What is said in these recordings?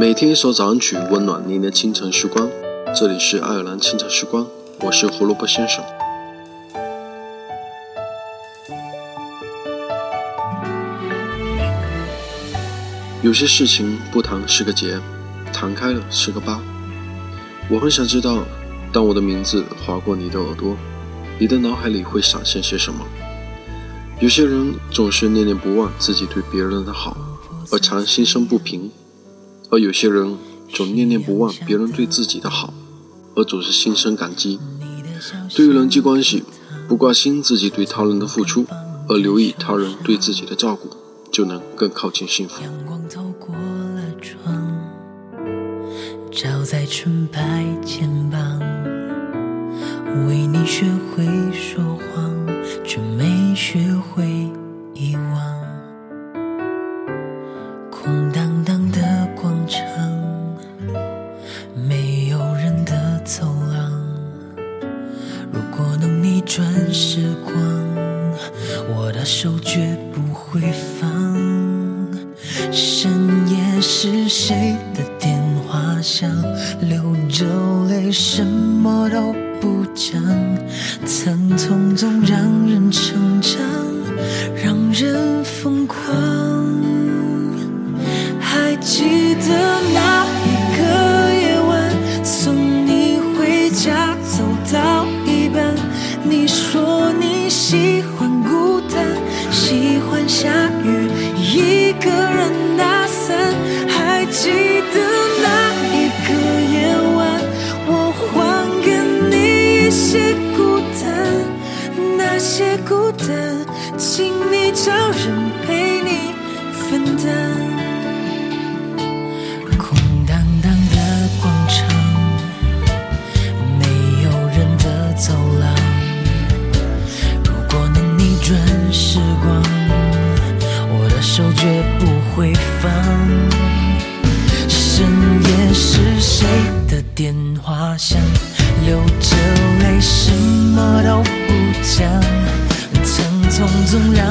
每天一首早安曲，温暖您的清晨时光。这里是爱尔兰清晨时光，我是胡萝卜先生。有些事情不谈是个结，谈开了是个疤。我很想知道，当我的名字划过你的耳朵，你的脑海里会闪现些什么？有些人总是念念不忘自己对别人的好，而常心生不平。而有些人总念念不忘别人对自己的好，而总是心生感激。对于人际关系，不挂心自己对他人的付出，而留意他人对自己的照顾，就能更靠近幸福。阳光透过了窗，照在纯白肩膀，为你学会说谎，却没学会转时光，我的手绝不会放。深夜是谁的电话响？流着泪，什么都不讲。疼痛总让人成长，让人疯狂。记得那一个夜晚，我还给你一些孤单，那些孤单，请你找人陪你分担。空荡荡的广场，没有人的走廊。如果能逆转时光，我的手绝电话响？流着泪，什么都不讲。疼痛总让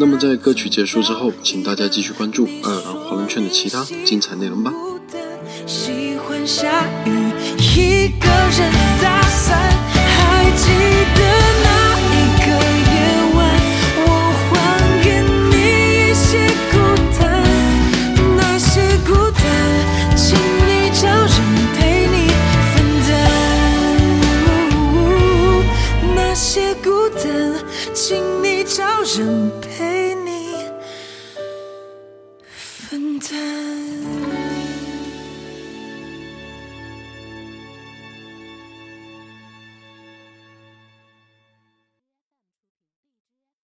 那么在歌曲结束之后，请大家继续关注爱尔兰华人圈的其他精彩内容吧。喜欢下雨，一个人打伞。还记得那一个夜晚，我还给你一些孤单，那些孤单，请你找人陪你分担。那些孤单，请你找人陪